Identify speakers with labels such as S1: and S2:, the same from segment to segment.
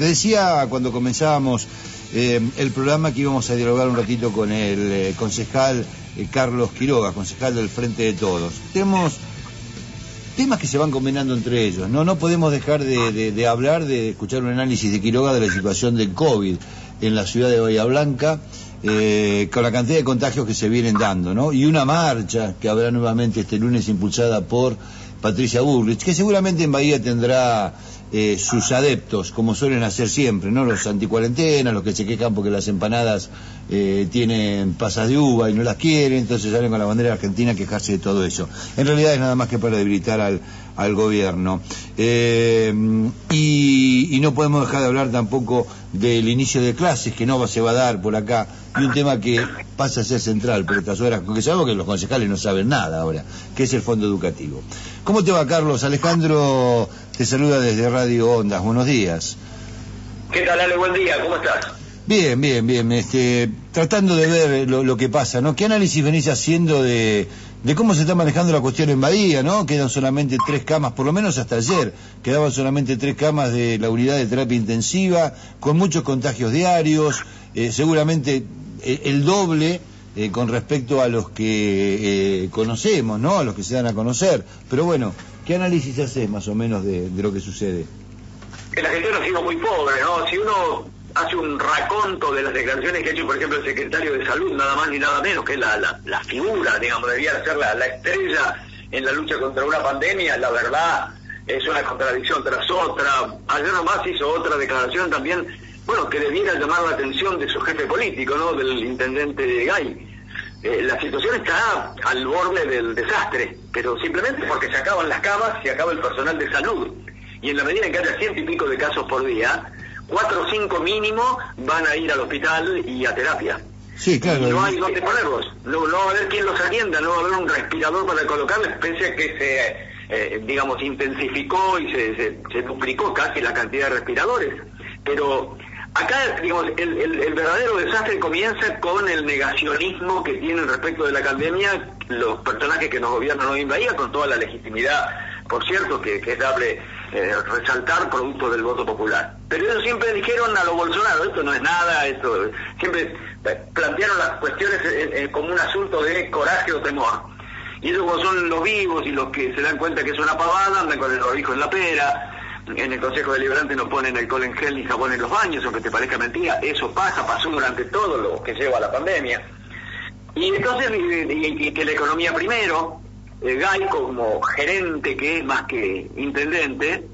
S1: Te decía cuando comenzábamos eh, el programa que íbamos a dialogar un ratito con el eh, concejal eh, Carlos Quiroga, concejal del Frente de Todos. Tenemos temas que se van combinando entre ellos. No, no podemos dejar de, hablar, de escuchar un análisis de Quiroga de la situación del COVID en la ciudad de Bahía Blanca, con la cantidad de contagios que se vienen dando, ¿no? Y una marcha que habrá nuevamente este lunes impulsada por Patricia Burrich, que seguramente en Bahía tendrá eh, sus adeptos, como suelen hacer siempre, ¿no? Los anticuarentenas, los que se quejan porque las empanadas eh, tienen pasas de uva y no las quieren, entonces salen con la bandera argentina a quejarse de todo eso. En realidad es nada más que para debilitar al, al gobierno. Eh, y, no podemos dejar de hablar tampoco del inicio de clases que no se va a dar por acá, y un tema que pasa a ser central por estas horas, porque sabemos que los concejales no saben nada ahora, que es el fondo educativo. ¿Cómo te va, Carlos? Alejandro te saluda desde Radio Ondas. Buenos días.
S2: ¿Qué tal, Ale? Buen día. ¿Cómo estás?
S1: Bien, bien, bien. Este, tratando de ver lo, que pasa, ¿no? ¿Qué análisis venís haciendo de, cómo se está manejando la cuestión en Bahía, ¿no? Quedan solamente tres camas, por lo menos hasta ayer, quedaban solamente tres camas de la unidad de terapia intensiva, con muchos contagios diarios, eh, seguramente eh, el doble eh, con respecto a los que conocemos, ¿no? A los que se dan a conocer. Pero bueno, ¿qué análisis haces más o menos de, de lo que sucede?
S2: La gente ha sido muy pobre, ¿no? Si uno hace un raconto de las declaraciones que ha hecho, por ejemplo, el secretario de Salud, nada más ni nada menos, que es la, la, figura, digamos, debía ser la, estrella en la lucha contra una pandemia, la verdad es una contradicción tras otra. Ayer nomás hizo otra declaración también, bueno, que debiera llamar la atención de su jefe político, ¿no?, del intendente Gay. Eh, la situación está al borde del desastre, pero simplemente porque se acaban las camas y acaba el personal de salud. Y en la medida en que haya ciento y pico de casos por día, cuatro o cinco mínimo van a ir al hospital y a terapia.
S1: Sí, claro.
S2: no hay dónde ponerlos. No, no, va a haber quien los atienda, no va a haber un respirador para colocarles, pese a que se, eh, digamos, intensificó y se, se, duplicó casi la cantidad de respiradores. Pero acá, digamos, el, el, verdadero desastre comienza con el negacionismo que tienen respecto de la pandemia los personajes que nos gobiernan hoy en Bahía, con toda la legitimidad, por cierto, que, que es darle eh, resaltar producto del voto popular. Pero ellos siempre dijeron a los Bolsonaro, esto no es nada, esto siempre eh, plantearon las cuestiones como un asunto de coraje o temor. Y ellos como son los vivos y los que se dan cuenta que es una pavada, andan con el barbijo en la pera, en el Consejo Deliberante no ponen alcohol en gel ni jabón en los baños, aunque te parezca mentira, eso pasa, pasó durante todo lo que lleva la pandemia. Y entonces, que la economía primero, Gay como gerente que es más que intendente,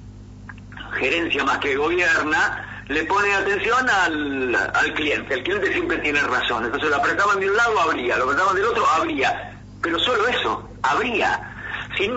S2: gerencia más que gobierna, le pone atención al, al cliente. El cliente siempre tiene razón. Entonces lo apretaban de un lado, habría, lo apretaban del otro, habría. Pero solo eso, habría. Si,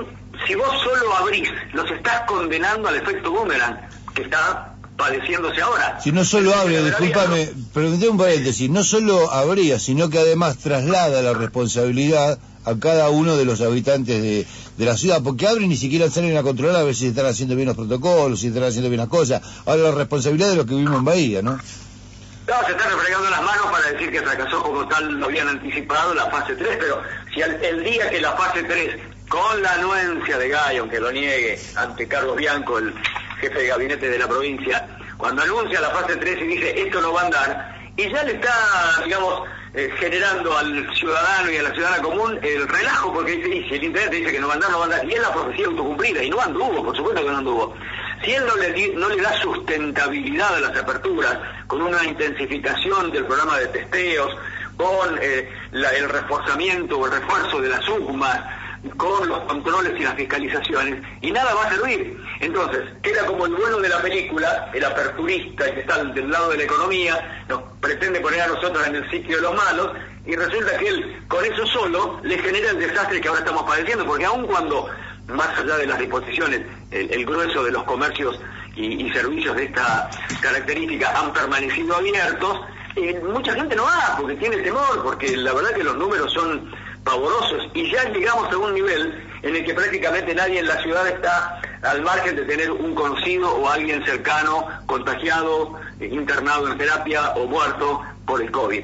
S2: si vos solo abrís, los estás condenando al efecto boomerang, que está padeciéndose ahora.
S1: Si no solo abre, discúlpame, pero un paréntesis, no solo habría, sino que además traslada la responsabilidad a cada uno de los habitantes de, la ciudad, porque abren ni siquiera salen a controlar a ver si están haciendo bien los protocolos, si están haciendo bien las cosas. Ahora la responsabilidad de lo que vivimos en Bahía, ¿no?
S2: No, se están refregando las manos para decir que fracasó como tal, lo habían anticipado la fase 3, pero si el, día que la fase 3, con la anuencia de Gallo, aunque lo niegue ante Carlos Bianco, el jefe de gabinete de la provincia, cuando anuncia la fase 3 y dice esto no va a andar, y ya le está, digamos, eh, generando al ciudadano y a la ciudadana común el relajo, porque dice, el intendente dice que no andar, no andar, y es la profecía autocumplida, y no anduvo, por supuesto que no anduvo. Si él no le, no le da sustentabilidad a las aperturas, con una intensificación del programa de testeos, con eh, el reforzamiento o el refuerzo de las UCMAS, con los controles y las fiscalizaciones, y nada va a servir. Entonces, queda como el bueno de la película, el aperturista que está del lado de la economía, nos pretende poner a nosotros en el sitio de los malos, y resulta que él con eso solo le genera el desastre que ahora estamos padeciendo, porque aun cuando, más allá de las disposiciones, el, grueso de los comercios y, servicios de esta característica han permanecido abiertos, eh, mucha gente no va porque tiene temor, porque la verdad que los números son pavorosos y ya llegamos a un nivel en el que prácticamente nadie en la ciudad está al margen de tener un conocido o alguien cercano contagiado, internado en terapia o muerto por el COVID.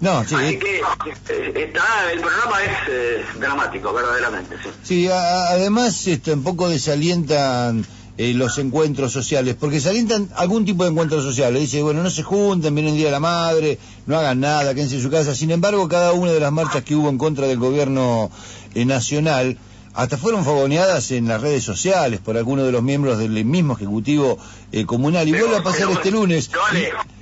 S1: No, sí,
S2: Así que eh, está, el programa es eh, dramático, verdaderamente.
S1: Sí, además este, un poco desalientan eh, los encuentros sociales, porque se alientan algún tipo de encuentros sociales. Dice, bueno, no se junten, viene el Día de la Madre, no hagan nada, quédense en su casa. Sin embargo, cada una de las marchas que hubo en contra del gobierno eh, nacional, hasta fueron fogoneadas en las redes sociales por algunos de los miembros del mismo Ejecutivo eh, Comunal. Y vuelve a pasar este lunes.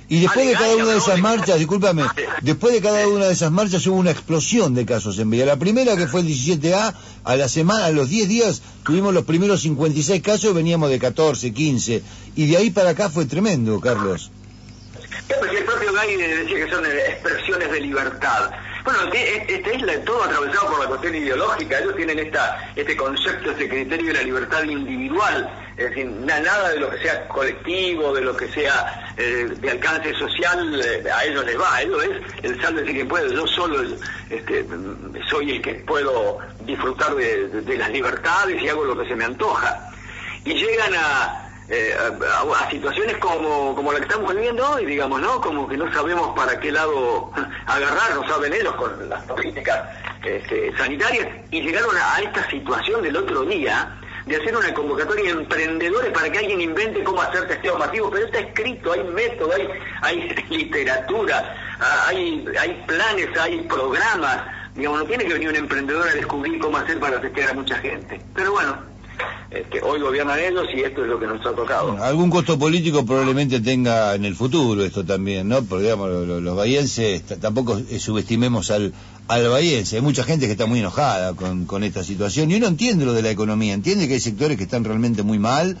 S1: Y después de cada una de esas marchas, discúlpame, después de cada una de esas marchas hubo una explosión de casos en Villa. La primera, que fue el 17A, a la semana, a los 10 días, tuvimos los primeros 56 casos, veníamos de 14, 15. Y de ahí para acá fue tremendo, Carlos.
S2: el propio Gay decía que son expresiones de libertad. Bueno, esta isla todo atravesado por la cuestión ideológica, ellos tienen esta, este concepto, este criterio de la libertad individual, es decir, nada de lo que sea colectivo, de lo que sea eh, de alcance social, eh, a ellos les va, ellos es el salve de quien puede, yo solo este, soy el que puedo disfrutar de las libertades y hago lo que se me antoja. Y llegan a, eh, a, situaciones como, como la que estamos viviendo hoy, digamos, ¿no? Como que no sabemos para qué lado agarrar, no saben ellos con las políticas este, sanitarias, y llegaron a, esta situación del otro día de hacer una convocatoria de emprendedores para que alguien invente cómo hacer testeo masivo, pero está escrito, hay método, hay, hay literatura, hay, hay planes, hay programas, digamos, no tiene que venir un emprendedor a descubrir cómo hacer para testear a mucha gente. Pero bueno, que hoy gobiernan ellos y esto es lo que nos ha tocado.
S1: algún costo político probablemente tenga en el futuro esto también, ¿no? Porque digamos, los, los tampoco subestimemos al, al bahiense. Hay mucha gente que está muy enojada con, esta situación y uno entiende lo de la economía, entiende que hay sectores que están realmente muy mal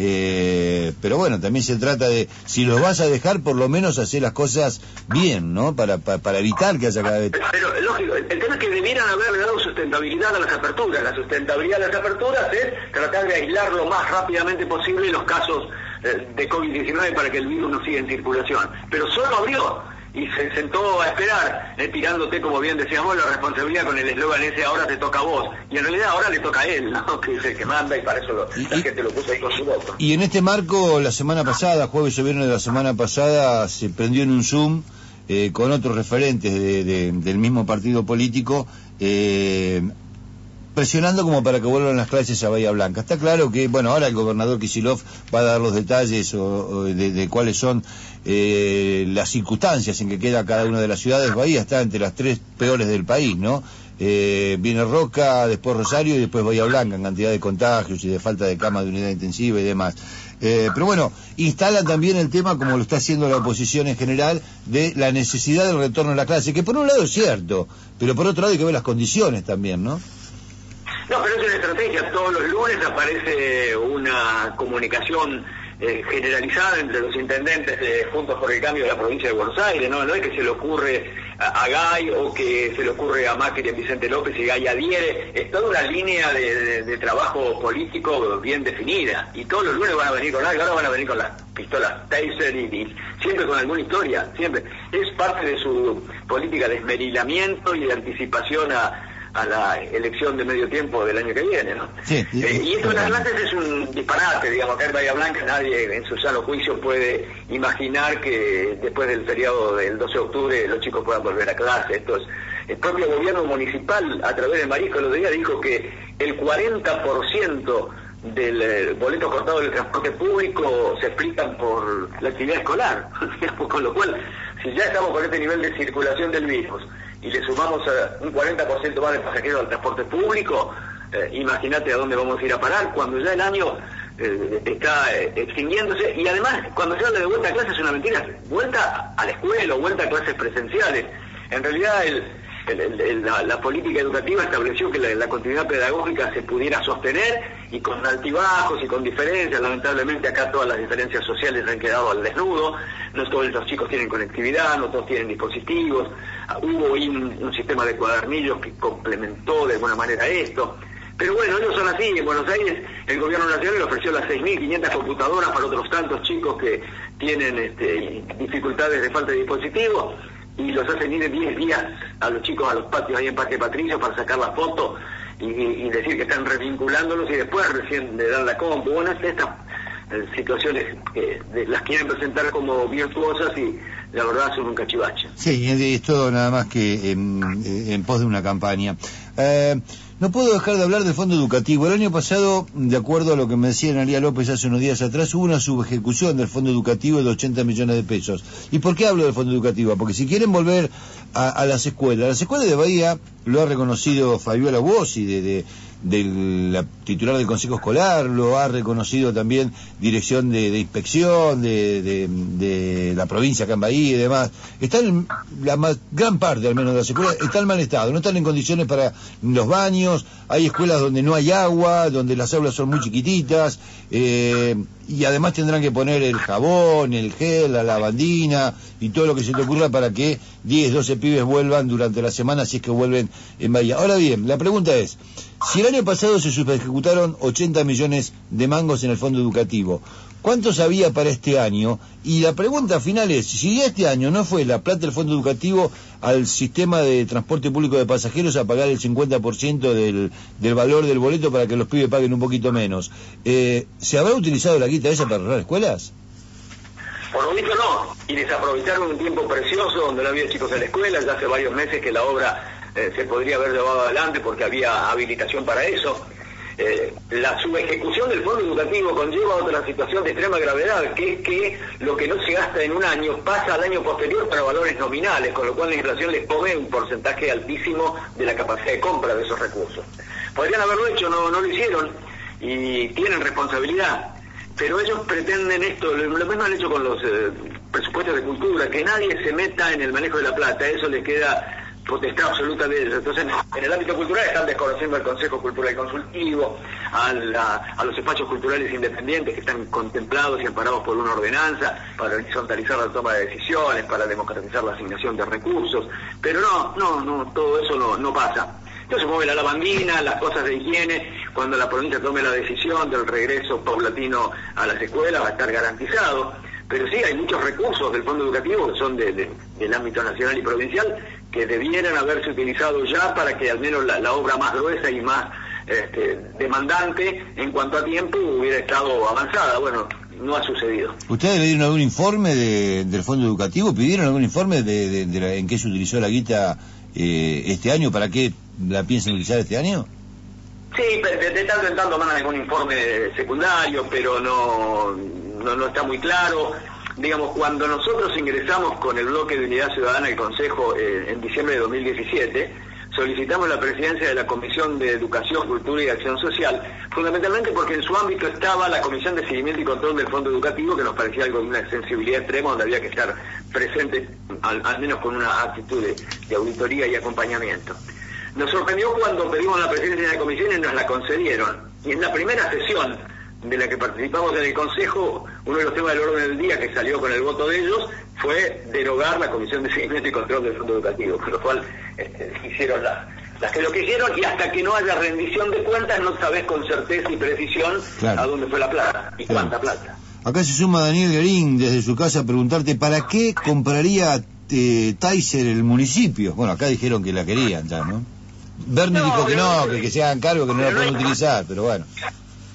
S1: eh, pero bueno, también se trata de, si los vas a dejar, por lo menos hacer las cosas bien, ¿no? Para, para, evitar que haya cada vez...
S2: Pero, lógico, el, tema es que debieran haberle dado sustentabilidad a las aperturas. La sustentabilidad de las aperturas es tratar de aislar lo más rápidamente posible los casos eh, de COVID-19 para que el virus no siga en circulación. Pero solo abrió y se sentó a esperar, eh, tirándote, como bien decíamos, la responsabilidad con el eslogan ese, ahora te toca a vos. Y en realidad ahora le toca a él, ¿no? que es el que manda y para eso lo, la gente lo puso ahí con su voto.
S1: Y en este marco, la semana pasada, jueves o viernes de la semana pasada, se prendió en un Zoom eh, con otros referentes del mismo partido político, eh, presionando como para que vuelvan las clases a Bahía Blanca. Está claro que, bueno, ahora el gobernador Kisilov va a dar los detalles de, cuáles son eh, las circunstancias en que queda cada una de las ciudades. Bahía está entre las tres peores del país, ¿no? Eh, viene Roca, después Rosario y después Bahía Blanca en cantidad de contagios y de falta de camas de unidad intensiva y demás. Eh, pero bueno, instala también el tema, como lo está haciendo la oposición en general, de la necesidad del retorno a la clase, que por un lado es cierto, pero por otro lado hay que ver las condiciones también, ¿no?
S2: No, pero es una estrategia. Todos los lunes aparece una comunicación eh, generalizada entre los intendentes de Juntos por el Cambio de la provincia de Buenos Aires, ¿no? No es que se le ocurre a, Gay o que se le ocurre a Macri y a Vicente López y Gay adhiere, es toda una línea de, trabajo político bien definida y todos los lunes van a venir con algo, ahora van a venir con las pistolas Taser y, siempre con alguna historia, siempre. Es parte de su política de esmerilamiento y de anticipación a a la elección de medio tiempo del año que viene, ¿no?
S1: Sí,
S2: eh, y esto de las clases es un disparate, digamos, acá en Bahía Blanca nadie en su sano juicio puede imaginar que después del feriado del 12 de octubre los chicos puedan volver a clase. Esto es, el propio gobierno municipal, a través de Marisco, lo día dijo que el 40% del eh, boleto cortado del transporte público se explican por la actividad escolar, con lo cual, si ya estamos con este nivel de circulación del virus, y le sumamos un 40% más de pasajeros al transporte público, eh, imagínate a dónde vamos a ir a parar cuando ya el año eh, está eh, extinguiéndose y además cuando se habla de vuelta a clases es una mentira, vuelta a la escuela vuelta a clases presenciales. En realidad el, la, política educativa estableció que la, continuidad pedagógica se pudiera sostener y con altibajos y con diferencias, lamentablemente acá todas las diferencias sociales han quedado al desnudo, no todos los chicos tienen conectividad, no todos tienen dispositivos, ah, hubo un, sistema de cuadernillos que complementó de alguna manera esto. Pero bueno, ellos son así. En Buenos Aires el gobierno nacional le ofreció las 6.500 computadoras para otros tantos chicos que tienen este, dificultades de falta de dispositivos y los hacen ir 10 días a los chicos a los patios ahí en Parque Patricio para sacar la foto y, decir que están revinculándolos y después recién le dan la compu. Bueno, estas eh, situaciones que las quieren presentar como virtuosas y la verdad son un cachivache.
S1: Sí, es todo nada más que en, pos de una campaña. Eh, No puedo dejar de hablar del fondo educativo. El año pasado, de acuerdo a lo que me decía Analia López hace unos días atrás, hubo una subejecución del fondo educativo de 80 millones de pesos. ¿Y por qué hablo del fondo educativo? Porque si quieren volver a, las escuelas, las escuelas de Bahía, lo ha reconocido Fabiola Bossi, de, de de la titular del Consejo Escolar, lo ha reconocido también Dirección de, Inspección de, la provincia en Bahía y demás. Están, la gran parte al menos de las escuelas, están en mal estado, no están en condiciones para los baños, hay escuelas donde no hay agua, donde las aulas son muy chiquititas, eh, y además tendrán que poner el jabón, el gel, la lavandina y todo lo que se te ocurra para que 10, 12 pibes vuelvan durante la semana si es que vuelven en Bahía. Ahora bien, la pregunta es, si el año pasado se ejecutaron 80 millones de mangos en el fondo educativo, ¿cuántos había para este año? Y la pregunta final es, si este año no fue la plata del fondo educativo al sistema de transporte público de pasajeros a pagar el 50% del, del valor del boleto para que los pibes paguen un poquito menos, eh, ¿se habrá utilizado la guita esa para arreglar escuelas?
S2: Por lo visto no, y desaprovecharon un tiempo precioso donde no había chicos en la escuela, ya hace varios meses que la obra eh, se podría haber llevado adelante porque había habilitación para eso. Eh, la subejecución del fondo educativo conlleva otra situación de extrema gravedad, que es que lo que no se gasta en un año pasa al año posterior para valores nominales, con lo cual la inflación les pone un porcentaje altísimo de la capacidad de compra de esos recursos. Podrían haberlo hecho, no, no lo hicieron y tienen responsabilidad pero ellos pretenden esto, lo mismo han hecho con los eh, presupuestos de cultura, que nadie se meta en el manejo de la plata, eso les queda potestad absoluta de ellos. Entonces, en el ámbito cultural están desconociendo al Consejo Cultural Consultivo, a, a, los espacios culturales independientes que están contemplados y amparados por una ordenanza para horizontalizar la toma de decisiones, para democratizar la asignación de recursos, pero no, no, no, todo eso no pasa. Entonces mueve la lavandina, las cosas de higiene, cuando la provincia tome la decisión del regreso paulatino a las escuelas va a estar garantizado. Pero sí, hay muchos recursos del fondo educativo que son del ámbito nacional y provincial que debieran haberse utilizado ya para que al menos la, obra más gruesa y más este, demandante en cuanto a tiempo hubiera estado avanzada. Bueno, no ha sucedido.
S1: ¿Ustedes le dieron algún informe del fondo educativo? ¿Pidieron algún informe de, en qué se utilizó la guita eh, este año? ¿Para qué la piensan utilizar este año?
S2: Sí, de, tanto en tanto mandan algún informe secundario, pero no, no, está muy claro. Digamos, cuando nosotros ingresamos con el bloque de Unidad Ciudadana del Consejo eh, en diciembre de 2017, solicitamos la presidencia de la Comisión de Educación, Cultura y Acción Social, fundamentalmente porque en su ámbito estaba la Comisión de Seguimiento y Control del Fondo Educativo, que nos parecía algo de una sensibilidad extrema, donde había que estar presente, al, menos con una actitud de auditoría y acompañamiento. Nos sorprendió cuando pedimos la presidencia de la comisión y nos la concedieron. Y en la primera sesión de la que participamos en el Consejo, uno de los temas del orden del día que salió con el voto de ellos fue derogar la Comisión de Seguimiento y Control del Fondo Educativo, con lo cual este, hicieron las que lo que hicieron y hasta que no haya rendición de cuentas no sabes con certeza y precisión a dónde fue la plata y cuánta plata.
S1: Acá se suma Daniel Garín desde su casa a preguntarte para qué compraría eh, el municipio. Bueno, acá dijeron que la querían ya, ¿no? Bernie dijo que no, que, que, se hagan cargo, que no la pueden utilizar, pero bueno.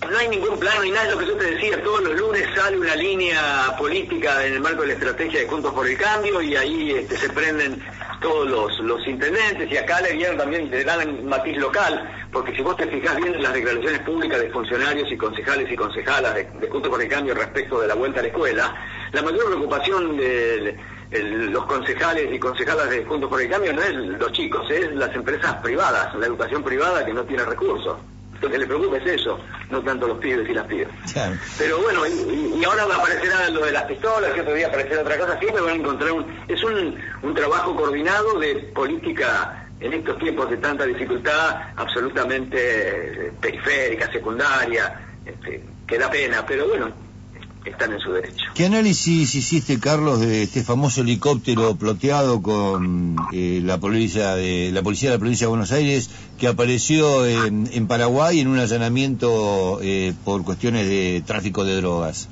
S2: No hay ningún plano ni nada, es lo que yo te decía, todos los lunes sale una línea política en el marco de la estrategia de Juntos por el Cambio y ahí este, se prenden todos los, intendentes y acá le dieron también, le dan matiz local, porque si vos te fijas bien en las declaraciones públicas de funcionarios y concejales y concejalas de, de Juntos por el Cambio respecto de la vuelta a la escuela, la mayor preocupación de los concejales y concejalas de Juntos por el Cambio no es los chicos, es las empresas privadas, la educación privada que no tiene recursos. Lo que le preocupa es eso, no tanto los pibes y las pibes. Pero bueno, y, ahora va a aparecer lo de las pistolas, que otro día aparecerá otra cosa, siempre van a encontrar un... Es un, un trabajo coordinado de política en estos tiempos de tanta dificultad, absolutamente eh, periférica, secundaria, este, que da pena, pero bueno, están en su derecho.
S1: ¿Qué análisis hiciste, Carlos, de este famoso helicóptero ploteado con eh, la policía de la policía de la provincia de Buenos Aires que apareció en, Paraguay en un allanamiento eh, por cuestiones de tráfico de drogas?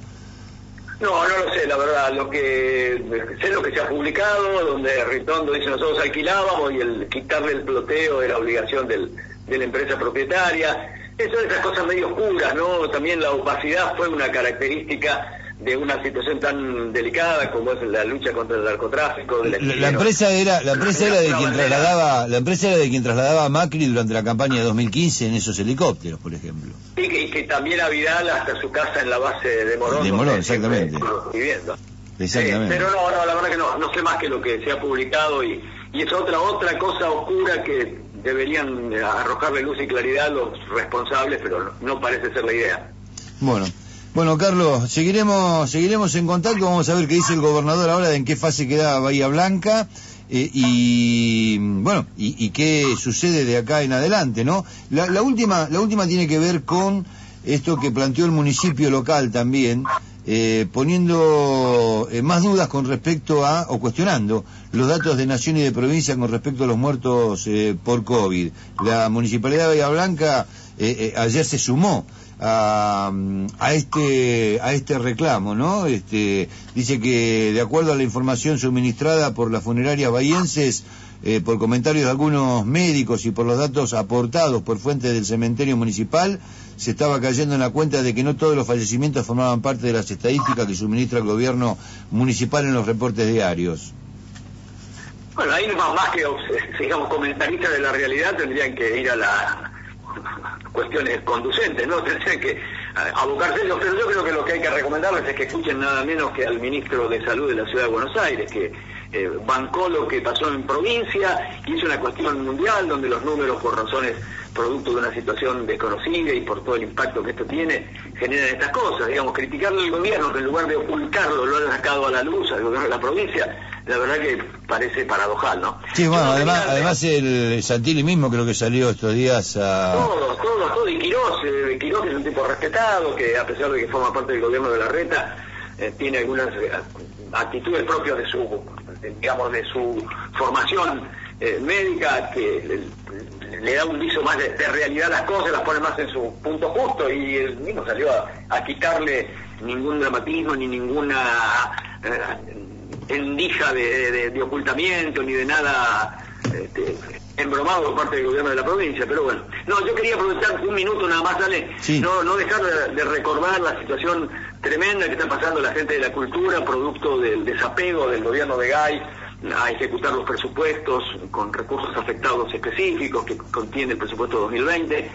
S2: No, no lo sé, la verdad. Lo que sé lo que se ha publicado, donde Ritondo dice nosotros alquilábamos y el quitarle el ploteo era obligación del, de la empresa propietaria. Eso son esas cosas medio oscuras, ¿no? También la opacidad fue una característica de una situación tan delicada como es la lucha contra el narcotráfico.
S1: La, la, empresa era la empresa era de quien trasladaba la empresa era de quien trasladaba a Macri durante la campaña de 2015 en esos helicópteros, por ejemplo.
S2: Y que, que también a Vidal hasta su casa en la base de Morón.
S1: De Morón, exactamente.
S2: Viviendo.
S1: Exactamente.
S2: pero no, no, la verdad que no, no sé más que lo que se ha publicado y, y es otra otra cosa oscura que deberían arrojarle luz y claridad los responsables, pero no parece ser la idea.
S1: Bueno, bueno, Carlos, seguiremos, seguiremos en contacto. Vamos a ver qué dice el gobernador ahora en qué fase queda Bahía Blanca eh, y bueno y, qué sucede de acá en adelante, ¿no? La, la, última, la última tiene que ver con esto que planteó el municipio local también, eh, poniendo eh, más dudas con respecto a o cuestionando los datos de nación y de provincia con respecto a los muertos por COVID. La municipalidad de Bahía Blanca ayer se sumó a, a, este a este reclamo, ¿no? Este dice que de acuerdo a la información suministrada por las funerarias bahienses eh, por comentarios de algunos médicos y por los datos aportados por fuentes del cementerio municipal, se estaba cayendo en la cuenta de que no todos los fallecimientos formaban parte de las estadísticas que suministra el gobierno municipal en los reportes diarios.
S2: Bueno, ahí más, más que, digamos, comentaristas de la realidad tendrían que ir a la cuestiones conducentes, ¿no? Tendrían que eh, abocarse ellos, pero yo creo que lo que hay que recomendarles es que escuchen nada menos que al ministro de Salud de la Ciudad de Buenos Aires, que eh, bancó lo que pasó en provincia, hizo una cuestión mundial donde los números por razones producto de una situación desconocida y por todo el impacto que esto tiene, generan estas cosas. Digamos, criticarle al gobierno que en lugar de ocultarlo lo ha sacado a la luz al gobierno de la provincia, la verdad que parece paradojal, ¿no?
S1: Sí, bueno, además, además el Santilli mismo creo que salió estos días a...
S2: Todos, todos, todos, y Quirós, eh, Quirós es un tipo respetado, que a pesar de que forma parte del gobierno de la reta, eh, tiene algunas eh, actitudes propias de su, digamos, de su formación médica que le da un viso más de, realidad a las cosas, las pone más en su punto justo y él mismo salió a, quitarle ningún dramatismo ni ninguna eh, endija de, ocultamiento ni de nada este, embromado por parte del gobierno de la provincia, pero bueno. No, yo quería aprovechar un minuto nada más, dale, no, no dejar de, de, recordar la situación tremenda que está pasando la gente de la cultura, producto del desapego del gobierno de Gay a ejecutar los presupuestos con recursos afectados específicos que contiene el presupuesto 2020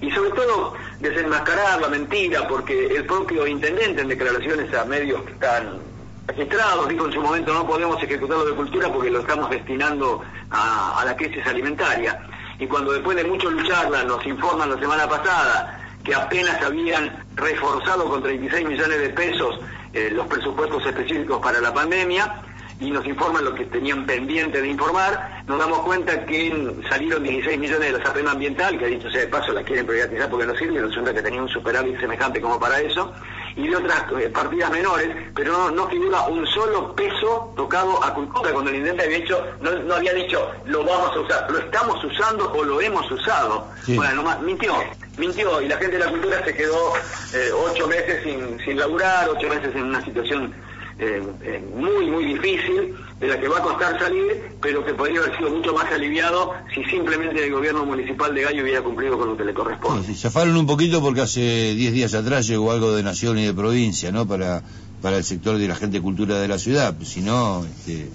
S2: y sobre todo desenmascarar la mentira porque el propio intendente en declaraciones a medios que están registrados dijo en su momento no podemos ejecutar lo de cultura porque lo estamos destinando a, la crisis alimentaria y cuando después de mucho lucharla nos informan la semana pasada que apenas habían reforzado con 36 millones de pesos eh, los presupuestos específicos para la pandemia, y nos informan lo que tenían pendiente de informar, nos damos cuenta que salieron 16 millones de la SAPEM ambiental, que dicho sea de paso la quieren privatizar porque no sirve, resulta que tenía un superávit semejante como para eso, y de otras eh, partidas menores, pero no, no, figura un solo peso tocado a cultura, cuando el intendente había dicho, no, había dicho lo vamos a usar, lo estamos usando o lo hemos usado. Bueno, nomás, mintió, mintió, y la gente de la cultura se quedó eh, ocho meses sin, sin laburar, ocho meses en una situación eh, eh, muy, muy difícil, de la que va a costar salir, pero que podría haber sido mucho más aliviado si simplemente el gobierno municipal de Gallo hubiera cumplido con lo que le corresponde.
S1: se zafaron un poquito porque hace 10 días atrás llegó algo de nación y de provincia, ¿no? Para, para el sector de la gente cultura de la ciudad, si no, este,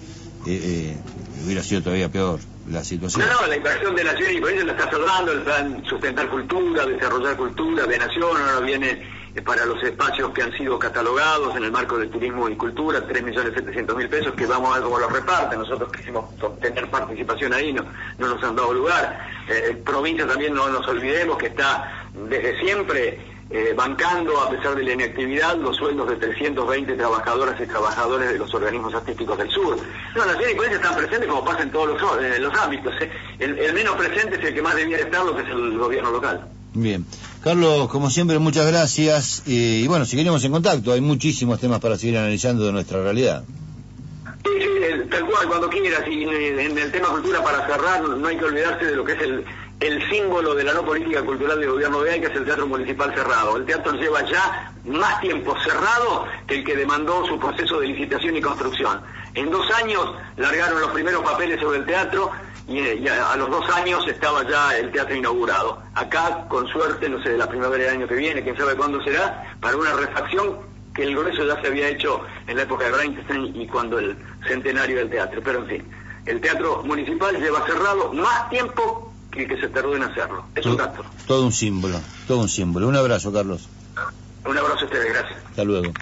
S1: eh, hubiera sido todavía peor la situación.
S2: No, no, la inversión de nación y provincia lo está salvando, el plan sustentar cultura, desarrollar cultura de nación, ahora viene eh, para los espacios que han sido catalogados en el marco del turismo y cultura, 3.700.000 pesos, que vamos a cómo los reparten. Nosotros quisimos tener participación ahí, no, no nos han dado lugar. Eh, provincia también no nos olvidemos que está desde siempre eh, bancando, a pesar de la inactividad, los sueldos de 320 trabajadoras y trabajadores de los organismos artísticos del sur. No, las provincia están presentes como pasa en todos los, los ámbitos. El, el menos presente es el que más debiera estar, lo que es el gobierno local.
S1: Bien. Carlos, como siempre, muchas gracias. y bueno, seguiremos en contacto. Hay muchísimos temas para seguir analizando de nuestra realidad.
S2: Sí, sí, tal cual, cuando quieras. Y en el tema cultura, para cerrar, no hay que olvidarse de lo que es el, el símbolo de la no política cultural del gobierno de que es el Teatro Municipal cerrado. El teatro lleva ya más tiempo cerrado que el que demandó su proceso de licitación y construcción. En dos años largaron los primeros papeles sobre el teatro y, a, los dos años estaba ya el teatro inaugurado. Acá, con suerte, no sé, la primavera del año que viene, quién sabe cuándo será, para una refacción que el grueso ya se había hecho en la época de Reinstein y cuando el centenario del teatro. Pero en fin, el teatro municipal lleva cerrado más tiempo que que se tardó en hacerlo. Es un dato.
S1: Todo un símbolo, todo un símbolo. Un abrazo, Carlos.
S2: Un abrazo a ustedes, gracias.
S1: Hasta luego.